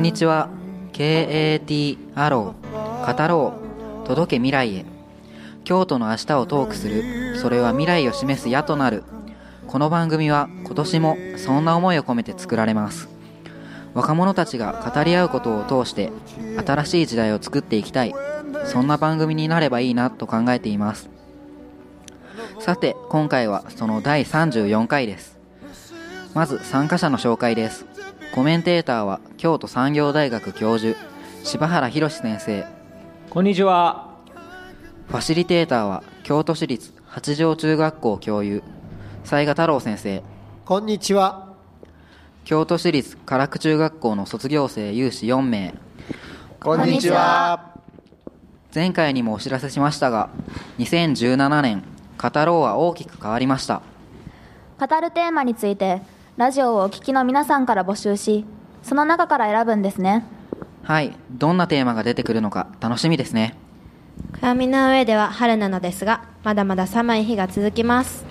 んにちは。KAT アロー語ろう。届け未来へ。京都の明日をトークする。それは未来を示す矢となる。この番組は今年もそんな思いを込めて作られます。若者たちが語り合うことを通して新しい時代を作っていきたい。そんな番組になればいいなと考えています。さて今回はその第34回です。まず参加者の紹介です。コメンテーターは京都産業大学教授柴原博先生こんにちは。ファシリテーターは京都市立八条中学校教諭雑賀太郎先生こんにちは。京都市立唐久中学校の卒業生有志4名こんにちは。前回にもお知らせしましたが2017年語ろうは大きく変わりました語るテーマについてラジオをお聞きの皆さんから募集しその中から選ぶんですね。はい。どんなテーマが出てくるのか楽しみですね。暦の上では春なのですがまだまだ寒い日が続きます。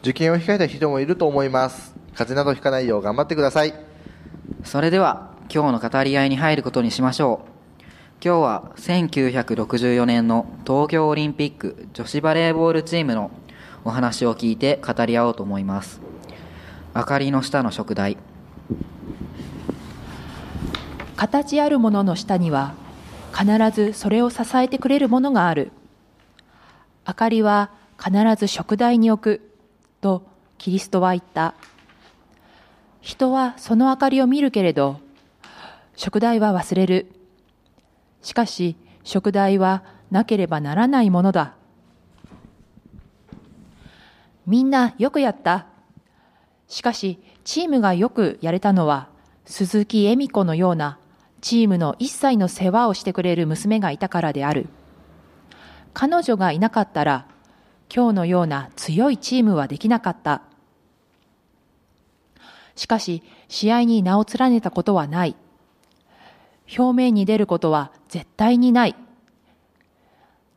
受験を控えた人もいると思います。風邪などひかないよう頑張ってください。それでは今日の語り合いに入ることにしましょう。今日は1964年の東京オリンピック女子バレーボールチームのお話を聞いて語り合おうと思います明かりの下の食材。形あるものの下には必ずそれを支えてくれるものがある。明かりは必ず食台に置くとキリストは言った。人はその明かりを見るけれど食台は忘れる。しかし食台はなければならないものだ。みんなよくやった。しかしチームがよくやれたのは鈴木恵美子のようなチームの一切の世話をしてくれる娘がいたからである。彼女がいなかったら今日のような強いチームはできなかった。しかし試合に名を連ねたことはない。表面に出ることは絶対にない。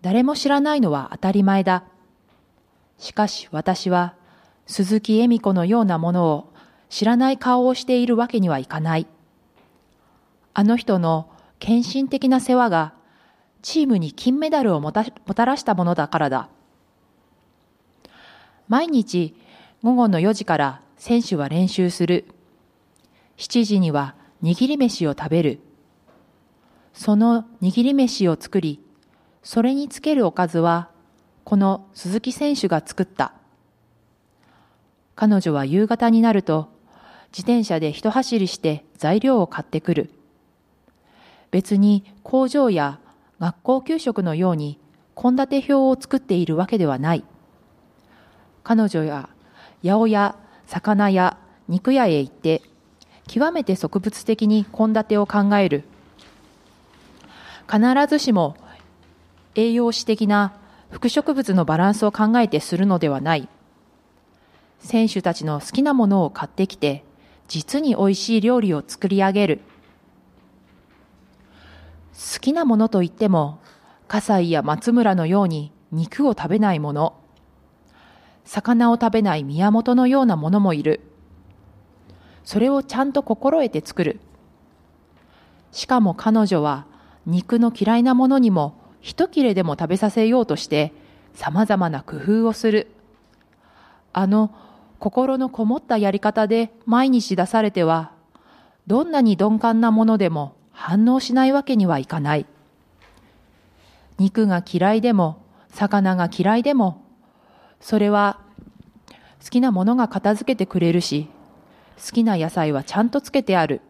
誰も知らないのは当たり前だ。しかし私は鈴木恵美子のようなものを知らない顔をしているわけにはいかない。あの人の献身的な世話がチームに金メダルをもたらしたものだからだ。毎日午後の4時から選手は練習する。7時には握り飯を食べる。その握り飯を作りそれにつけるおかずはこの鈴木選手が作った。彼女は夕方になると自転車で一走りして材料を買ってくる。別に工場や学校給食のように献立表を作っているわけではない。彼女や八百屋魚屋肉屋へ行って極めて植物的に献立を考える。必ずしも栄養士的な副植物のバランスを考えてするのではない。選手たちの好きなものを買ってきて実に美味しい料理を作り上げる。好きなものといっても葛西や松村のように肉を食べないもの。魚を食べない宮本のようなものもいる。それをちゃんと心得て作る。しかも彼女は肉の嫌いなものにも一切れでも食べさせようとして様々な工夫をする。あの心のこもったやり方で毎日出されてはどんなに鈍感なものでも反応しないわけにはいかない。肉が嫌いでも魚が嫌いでもそれは好きなものが片付けてくれるし好きな野菜はちゃんとつけてある。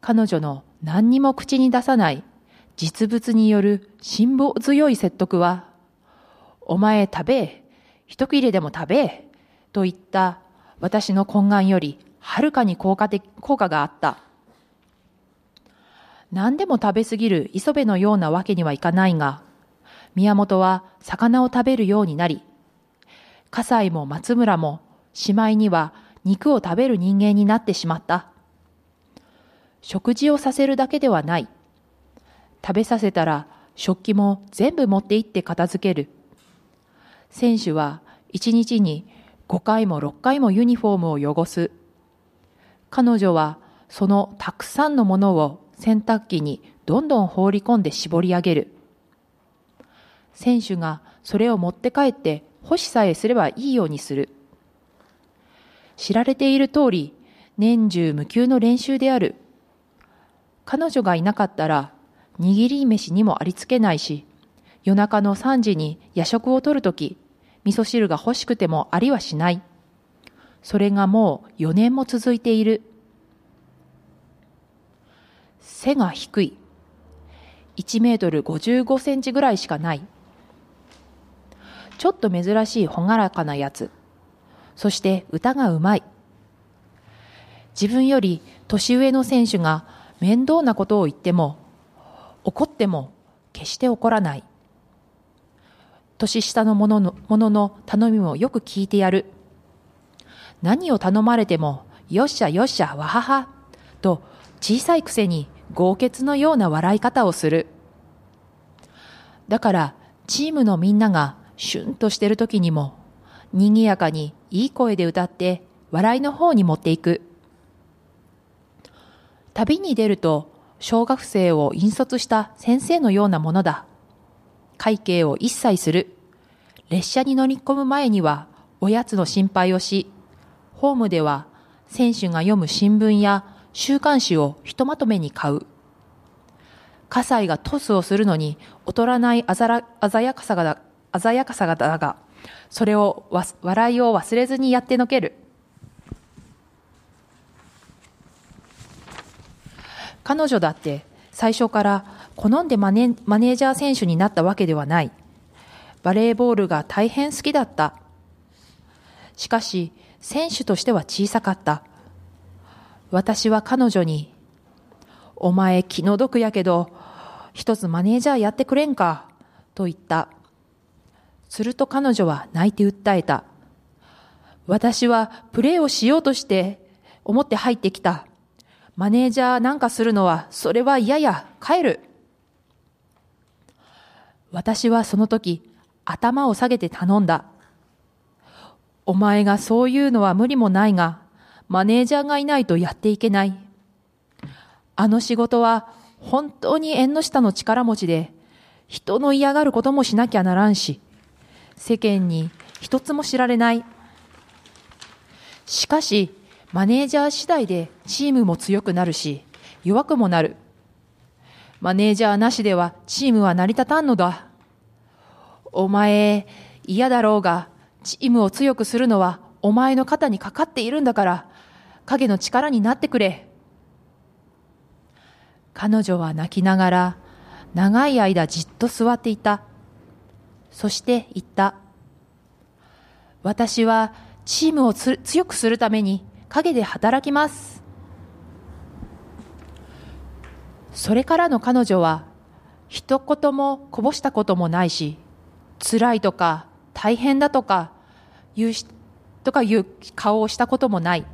彼女の何にも口に出さない実物による辛抱強い説得はお前食べ一切れでも食べ。といった私の懇願よりはるかに効果的効果があった。何でも食べ過ぎる磯部のようなわけにはいかないが宮本は魚を食べるようになり葛西も松村もしまいには肉を食べる人間になってしまった。食事をさせるだけではない。食べさせたら食器も全部持って行って片付ける。選手は一日に5回も6回もユニフォームを汚す彼女はそのたくさんのものを洗濯機にどんどん放り込んで絞り上げる。選手がそれを持って帰って干しさえすればいいようにする。知られている通り、年中無休の練習である。彼女がいなかったら、握り飯にもありつけないし、夜中の3時に夜食をとるとき、味噌汁が欲しくてもありはしない。それがもう4年も続いている。背が低い。1メートル55センチぐらいしかない。ちょっと珍しいほがらかなやつ。そして歌がうまい。自分より年上の選手が面倒なことを言っても、怒っても決して怒らない。年下の者のものの頼みもよく聞いてやる。何を頼まれても、よっしゃよっしゃ、わはは、と小さいくせに豪傑のような笑い方をする。だから、チームのみんながシュンとしてる時にも、賑やかにいい声で歌って笑いの方に持っていく。旅に出ると小学生を引率した先生のようなものだ。会計を一切する。列車に乗り込む前にはおやつの心配をし、ホームでは選手が読む新聞や週刊誌をひとまとめに買う。葛西がトスをするのに劣らない鮮やかさが鮮やかさがだが、それを笑いを忘れずにやってのける。彼女だって最初から好んでマネマネージャー選手になったわけではない。バレーボールが大変好きだった。しかし、選手としては小さかった。私は彼女に、お前気の毒やけど、一つマネージャーやってくれんか、と言った。すると彼女は泣いて訴えた。私はプレーをしようとして思って入ってきた。マネージャーなんかするのは、それは嫌や、帰る。私はその時、頭を下げて頼んだ。お前がそういうのは無理もないが、マネージャーがいないとやっていけない。あの仕事は本当に縁の下の力持ちで、人の嫌がることもしなきゃならんし、世間に一つも知られない。しかし、マネージャー次第でチームも強くなるし、弱くもなる。マネージャーなしではチームは成り立たんのだ。お前、嫌だろうが、チームを強くするのはお前の肩にかかっているんだから、影の力になってくれ。彼女は泣きながら、長い間じっと座っていた。そして言った。私はチームを強くするために陰で働きます。それからの彼女は一言もこぼしたこともないし、辛いとか大変だとか言うしとかいう顔をしたこともない。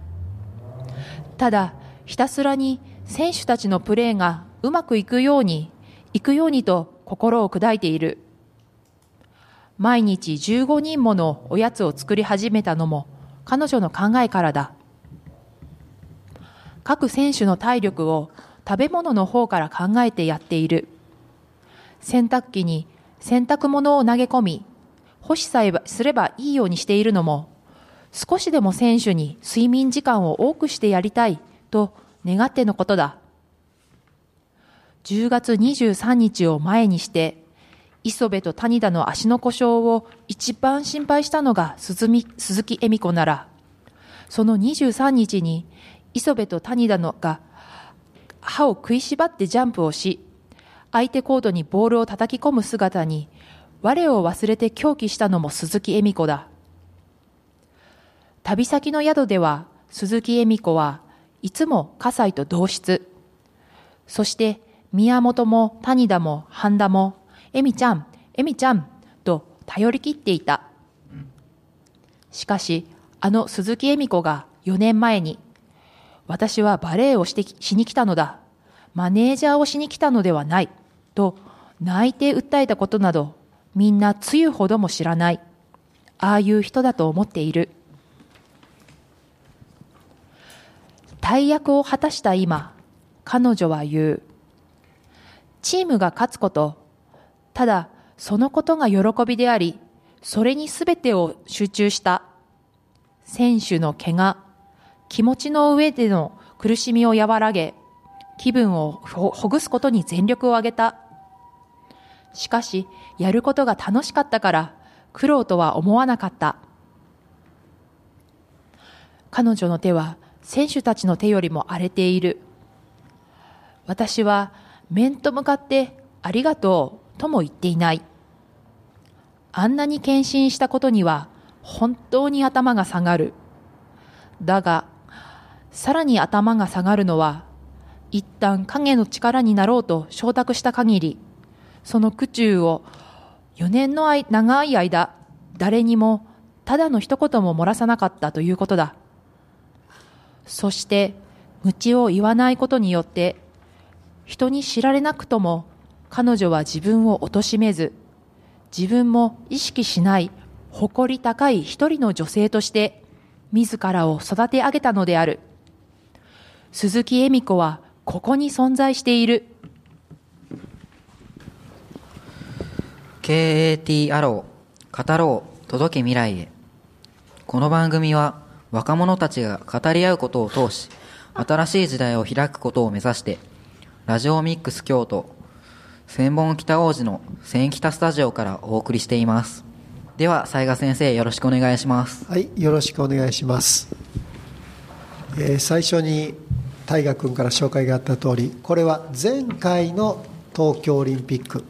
ただ、ひたすらに選手たちのプレーがうまくいくように、いくようにと心を砕いている。毎日15人ものおやつを作り始めたのも彼女の考えからだ。各選手の体力を食べ物の方から考えてやっている。洗濯機に洗濯物を投げ込み、干しさえすればいいようにしているのも、少しでも選手に睡眠時間を多くしてやりたいと願ってのことだ。10月23日を前にして、磯部と谷田の足の故障を一番心配したのが鈴木恵美子なら、その23日に磯部と谷田のが歯を食いしばってジャンプをし、相手コートにボールを叩き込む姿に、我を忘れて狂気したのも鈴木恵美子だ。旅先の宿では、鈴木恵美子はいつも葛西と同室。そして、宮本も谷田も半田も、恵美ちゃん、恵美ちゃん、と頼り切っていた。しかし、あの鈴木恵美子が4年前に、私はバレエをしてしに来たのだ。マネージャーをしに来たのではない。と泣いて訴えたことなどみんなつゆほども知らない。ああいう人だと思っている。大役を果たした今、彼女は言う。チームが勝つこと、ただそのことが喜びであり、それに全てを集中した。選手の怪我、気持ちの上での苦しみを和らげ、気分をほぐすことに全力を挙げた。しかし、やることが楽しかったから、苦労とは思わなかった。彼女の手は選手たちの手よりも荒れている。私は面と向かってありがとうとも言っていない。あんなに献身したことには本当に頭が下がる。だが、さらに頭が下がるのは、一旦影の力になろうと承諾した限り、その苦中を4年の長い間、誰にもただの一言も漏らさなかったということだ。そして、愚痴を言わないことによって、人に知られなくとも彼女は自分を貶めず、自分も意識しない誇り高い一人の女性として、自らを育て上げたのである。鈴木恵美子はここに存在している。KAT アロー語ろう届け未来へこの番組は若者たちが語り合うことを通し新しい時代を開くことを目指してラジオミックス京都千本北王子の千北スタジオからお送りしていますでは雑賀先生よろしくお願いしますはい、よろしくお願いします。えー最初に大河君から紹介があった通り、これは前回の東京オリンピック、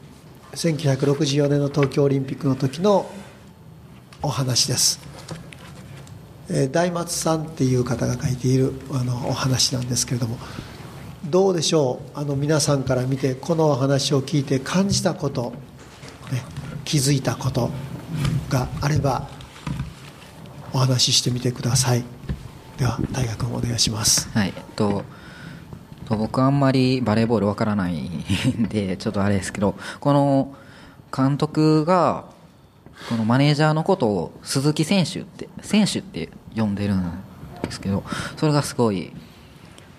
1964年の東京オリンピックの時のお話です。えー大松さんっていう方が書いているあのお話なんですけれども、どうでしょう、あの皆さんから見て、このお話を聞いて感じたこと、ね、気づいたことがあれば、お話ししてみてくださいでは大学お願いします。はいえっと僕あんまりバレーボールわからないんで ちょっとあれですけどこの監督がこのマネージャーのことを鈴木選手って選手って呼んでるんですけどそれがすごい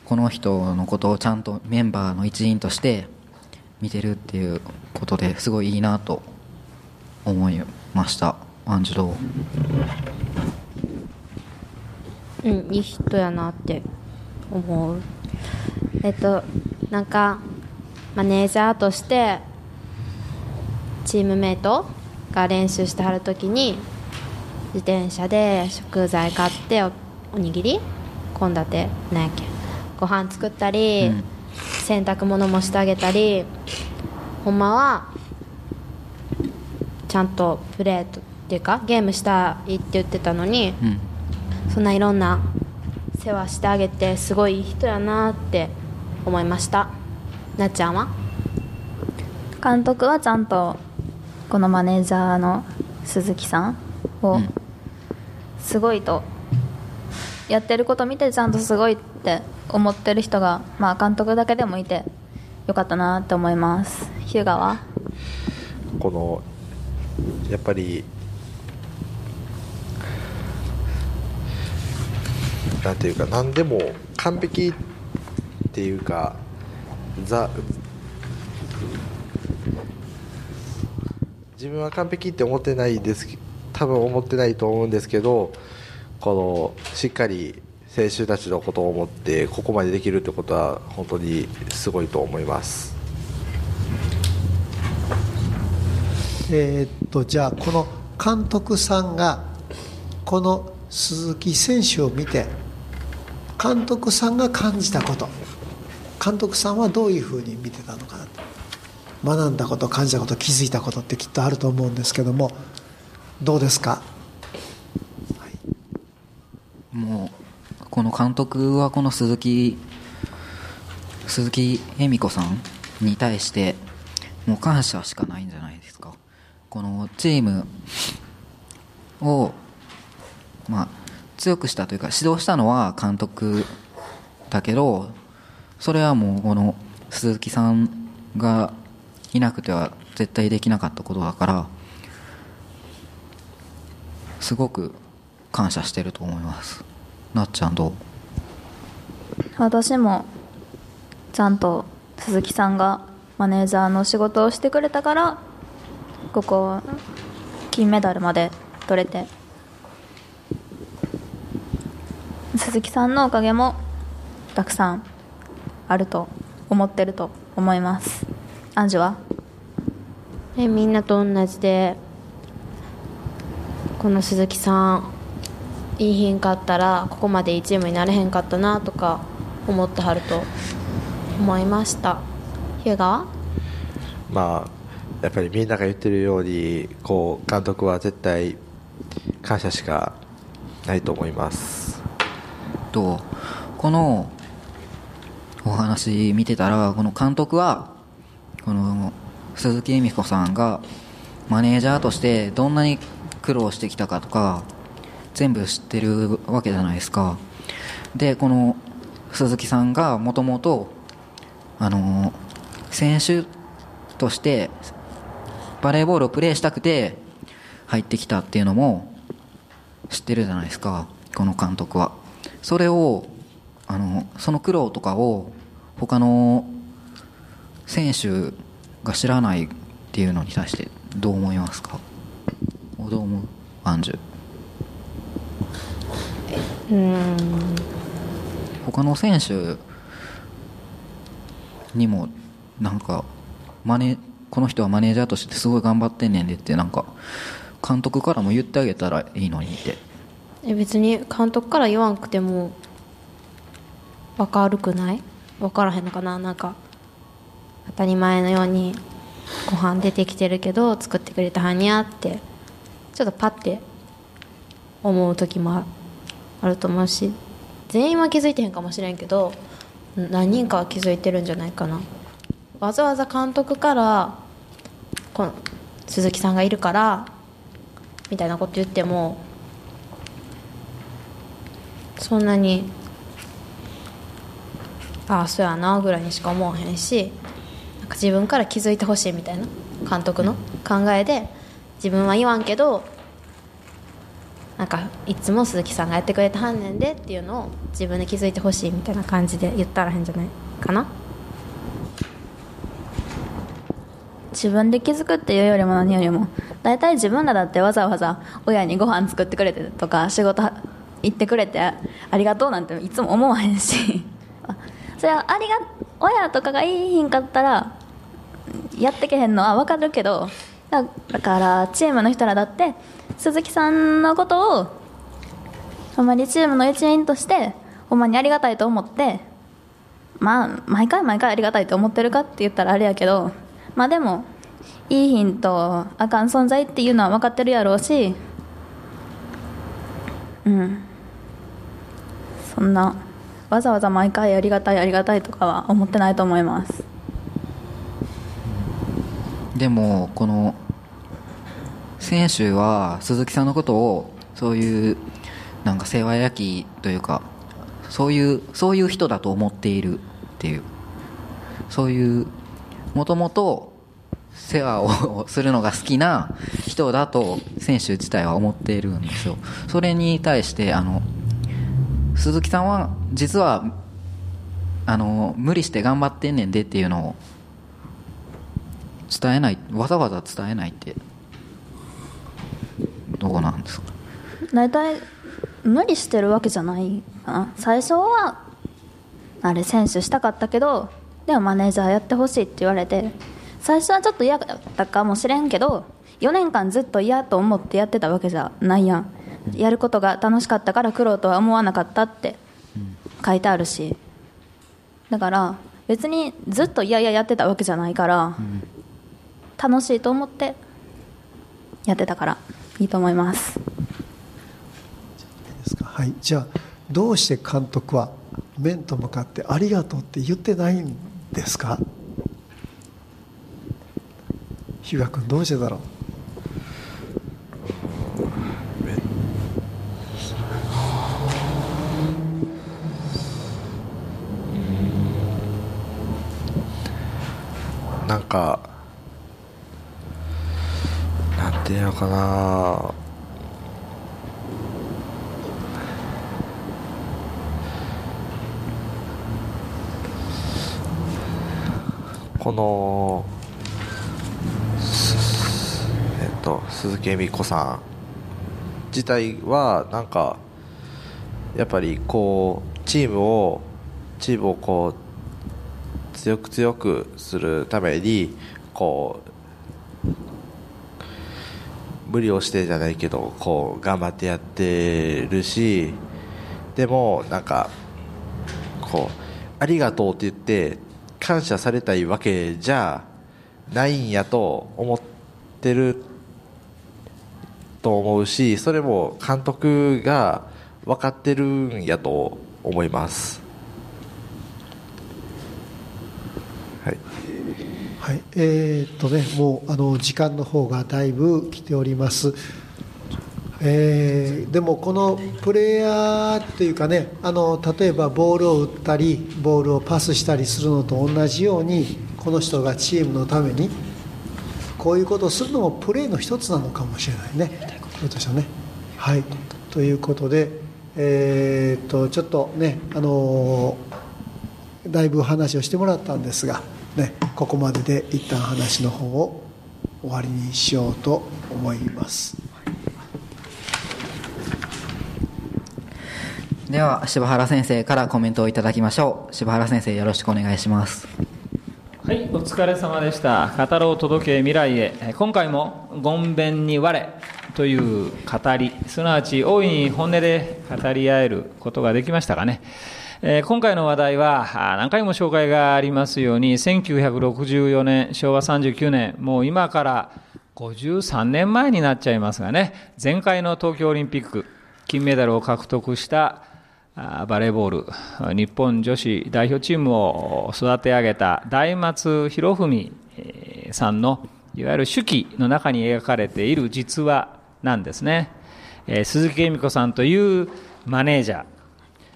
この人のことをちゃんとメンバーの一員として見てるっていうことですごいいいなと思いました。アンジュロー。うんいい人やなって思う。えっとなんかマネージャーとしてチームメイトが練習してはる時に自転車で食材買っておおにぎり献立なんやっけ。ご飯作ったり、うん。洗濯物もしてあげたりほんまはちゃんとプレーとっていうかゲームしたいって言ってたのに、うんそんないろんな世話してあげてすごいいい人やなって思いました。なっちゃんは？監督はちゃんとこのマネージャーの鈴木さんをうん。すごいとやってること見てちゃんとすごいって思ってる人が、まあ、監督だけでもいてよかったなって思います。ヒューガは？このやっぱりなんていうか何でも完璧っていうかザ自分は完璧って思ってないです多分思ってないと思うんですけどこのしっかり選手たちのことを思ってここまでできるってことは本当にすごいと思います。えーっとじゃあこの監督さんがこの鈴木選手を見て監督さんが感じたこと。監督さんはどういうふうに見てたのかなと。学んだこと感じたこと気づいたことってきっとあると思うんですけども。どうですか？もうこの監督はこの鈴木鈴木恵美子さんに対してもう感謝しかないんじゃないですか。このチームをまあ強くしたというか指導したのは監督だけどそれはもうこの鈴木さんがいなくては絶対できなかったことだからすごく感謝してると思います。なっちゃんどう？私もちゃんと鈴木さんがマネージャーの仕事をしてくれたからここ金メダルまで取れて鈴木さんのおかげもたくさんあると思ってると思います。アンジュは？えみんなと同じでこの鈴木さんいいひんかったらここまでいいチームになれへんかったなとか思ってはると思いました。日向は？まあやっぱりみんなが言ってるようにこう監督は絶対感謝しかないと思いますとこのお話見てたらこの監督はこの鈴木恵美子さんがマネージャーとしてどんなに苦労してきたかとか全部知ってるわけじゃないですか。でこの鈴木さんがもともとあの選手としてバレーボールをプレーしたくて入ってきたっていうのも知ってるじゃないですか。この監督は。それをあのその苦労とかを他の選手が知らないっていうのに対してどう思いますか？どう思う？アンジュ。うん。他の選手にもなんかマネこの人はマネージャーとしてすごい頑張ってんねんでってなんか監督からも言ってあげたらいいのにって。え別に監督から言わんくても分かるくない？分からへんのかな？なんか当たり前のようにご飯出てきてるけど作ってくれたはにゃってちょっとパッて思う時もあると思うし全員は気づいてへんかもしれんけど何人かは気づいてるんじゃないかな。わざわざ監督からこの鈴木さんがいるからみたいなこと言ってもそんなにああそうやなぐらいにしか思わへんしなんか自分から気づいてほしいみたいな監督の考えで自分は言わんけどなんかいつも鈴木さんがやってくれたはんねんでっていうのを自分で気づいてほしいみたいな感じで言ったらへんじゃないかな。自分で気づくっていうよりも何よりも大体自分らだってわざわざ親にご飯作ってくれてとか仕事行ってくれてありがとうなんていつも思わへんし。それはありが親とかがいいひんかったらやってけへんのは分かるけどだからチームの人らだって鈴木さんのことをほんまにチームの一員としてほんまにありがたいと思ってまあ毎回毎回ありがたいと思ってるかって言ったらあれやけどまあでもいいヒントあかん存在っていうのは分かってるやろうしうん。そんなわざわざ毎回ありがたいありがたいとかは思ってないと思います。でもこの選手は鈴木さんのことをそういうなんか世話焼きというかそういうそういう人だと思っているっていう。そういうもともと世話をするのが好きな人だと選手自体は思っているんですよ。それに対してあの鈴木さんは実はあの無理して頑張ってんねんでっていうのを伝えないわざわざ伝えないってどうなんですか？大体無理してるわけじゃないかな。最初はあれ選手したかったけどでもマネージャーやってほしいって言われて最初はちょっと嫌だったかもしれんけど4年間ずっと嫌と思ってやってたわけじゃないやん。やることが楽しかったから苦労とは思わなかったって書いてあるし。だから別にずっと嫌々やってたわけじゃないから、楽しいと思ってやってたからいいと思います。はい。じゃあどうして監督は面と向かって「ありがとう」って言ってないんですか？日向君どうしてだろう？なんかなんていうのかな。このえっと鈴木恵美子さん自体はなんかやっぱりこうチームをチームをこう強く強くするためにこう無理をしてじゃないけどこう頑張ってやってるしでもなんかこうありがとうって言って感謝されたいわけじゃないんやと思ってると思うしそれも監督が分かってるんやと思います。はいい、えーっとね、もうあの時間の方がだいぶ来ております。えーでもこのプレイヤーっていうかねあの例えばボールを打ったりボールをパスしたりするのと同じようにこの人がチームのためにこういうことをするのもプレーの一つなのかもしれないね。ひょっとしたらね。はい、ということで、えーっとちょっとねあのだいぶ話をしてもらったんですが、ね、ここまでで一旦話の方を終わりにしようと思います。では柴原先生からコメントをいただきましょう柴原先生よろしくお願いしますはい、お疲れ様でした。語ろう届け未来へ。えー今回も、ごんべんに我という語り、すなわち大いに本音で語り合えることができましたかね。え今回の話題は、何回も紹介がありますように、1964年、昭和39年、もう今から53年前になっちゃいますがね、前回の東京オリンピック、金メダルを獲得したバレーボール日本女子代表チームを育て上げた大松博文さんのいわゆる手記の中に描かれている実話なんですね、え鈴木恵美子さんというマネージャー。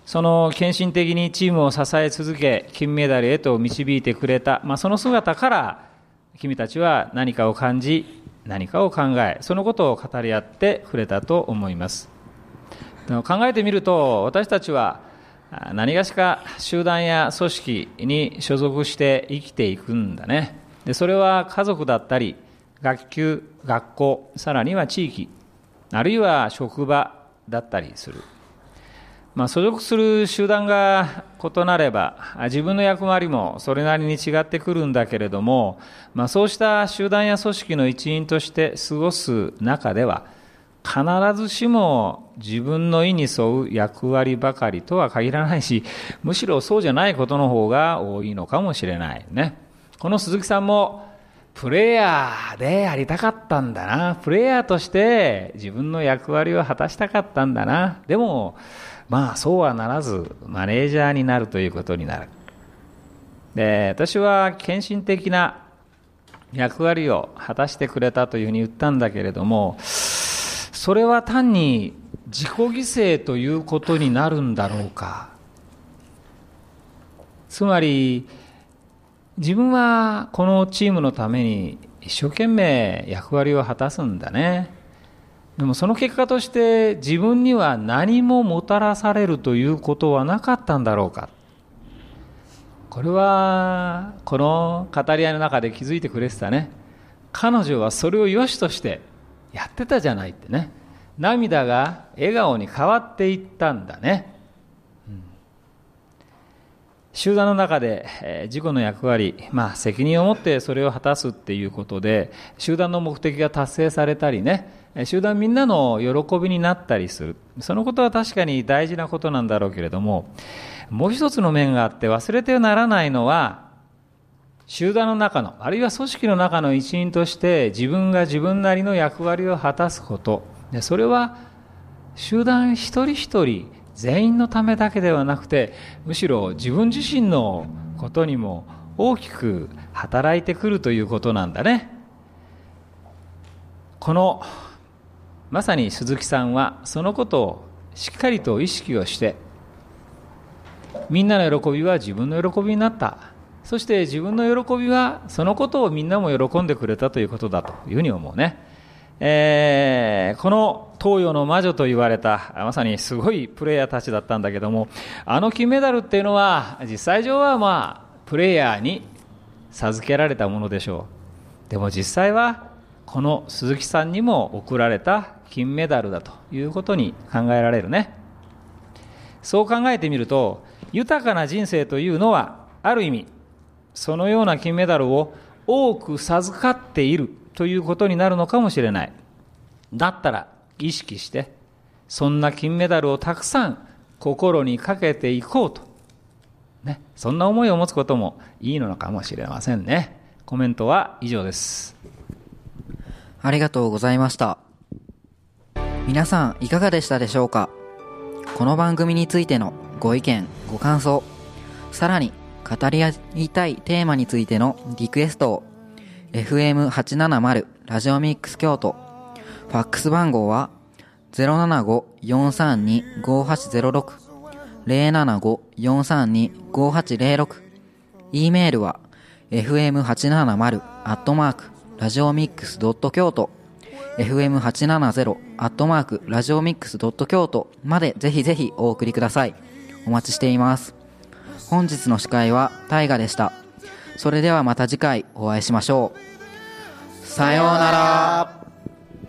その献身的にチームを支え続け金メダルへと導いてくれた、まあ、その姿から君たちは何かを感じ何かを考えそのことを語り合ってくれたと思います。考えてみると私たちは何がしか集団や組織に所属して生きていくんだね。でそれは家族だったり学級学校さらには地域あるいは職場だったりする、まあ、所属する集団が異なれば自分の役割もそれなりに違ってくるんだけれども、まあ、そうした集団や組織の一員として過ごす中では必ずしも自分の意に沿う役割ばかりとは限らないし、むしろそうじゃないことの方が多いのかもしれないね。この鈴木さんも、プレイヤーでやりたかったんだな。プレイヤーとして自分の役割を果たしたかったんだな。でも、まあそうはならず、マネージャーになるということになる。で、私は献身的な役割を果たしてくれたというふうに言ったんだけれども、それは単に自己犠牲ということになるんだろうかつまり自分はこのチームのために一生懸命役割を果たすんだね。でもその結果として自分には何ももたらされるということはなかったんだろうか。これはこの語り合いの中で気づいてくれてたね。彼女はそれを良しとしてやってたじゃないってね。涙が笑顔に変わっていったんだね、集団の中で、えー自己の役割、まあ、責任を持ってそれを果たすっていうことで集団の目的が達成されたりね集団みんなの喜びになったりする。そのことは確かに大事なことなんだろうけれどももう一つの面があって忘れてはならないのは集団の中のあるいは組織の中の一員として自分が自分なりの役割を果たすこと。それは集団一人一人全員のためだけではなくてむしろ自分自身のことにも大きく働いてくるということなんだね。このまさに鈴木さんはそのことをしっかりと意識をしてみんなの喜びは自分の喜びになった。そして自分の喜びはそのことをみんなも喜んでくれたということだというふうに思うね、えーこの東洋の魔女と言われたまさにすごいプレイヤーたちだったんだけどもあの金メダルっていうのは実際上はまあプレイヤーに授けられたものでしょう。でも実際はこの鈴木さんにも贈られた金メダルだということに考えられるね。そう考えてみると豊かな人生というのはある意味そのような金メダルを多く授かっているということになるのかもしれない。だったら意識してそんな金メダルをたくさん心にかけていこうと、ね、そんな思いを持つこともいいのかもしれませんね。コメントは以上です。ありがとうございました。皆さんいかがでしたでしょうか？この番組についてのご意見、ご感想、さらに語り合いたいテーマについてのリクエストを FM870 ラジオミックス京都ファックス番号は075-432-5806 075-432-5806 e メールは fm870 アットマークラジオミックスドット京都 fm870 アットマークラジオミックスドット京都までぜひぜひお送りください。お待ちしています。本日の司会はタイガでした。それではまた次回お会いしましょう。さようなら。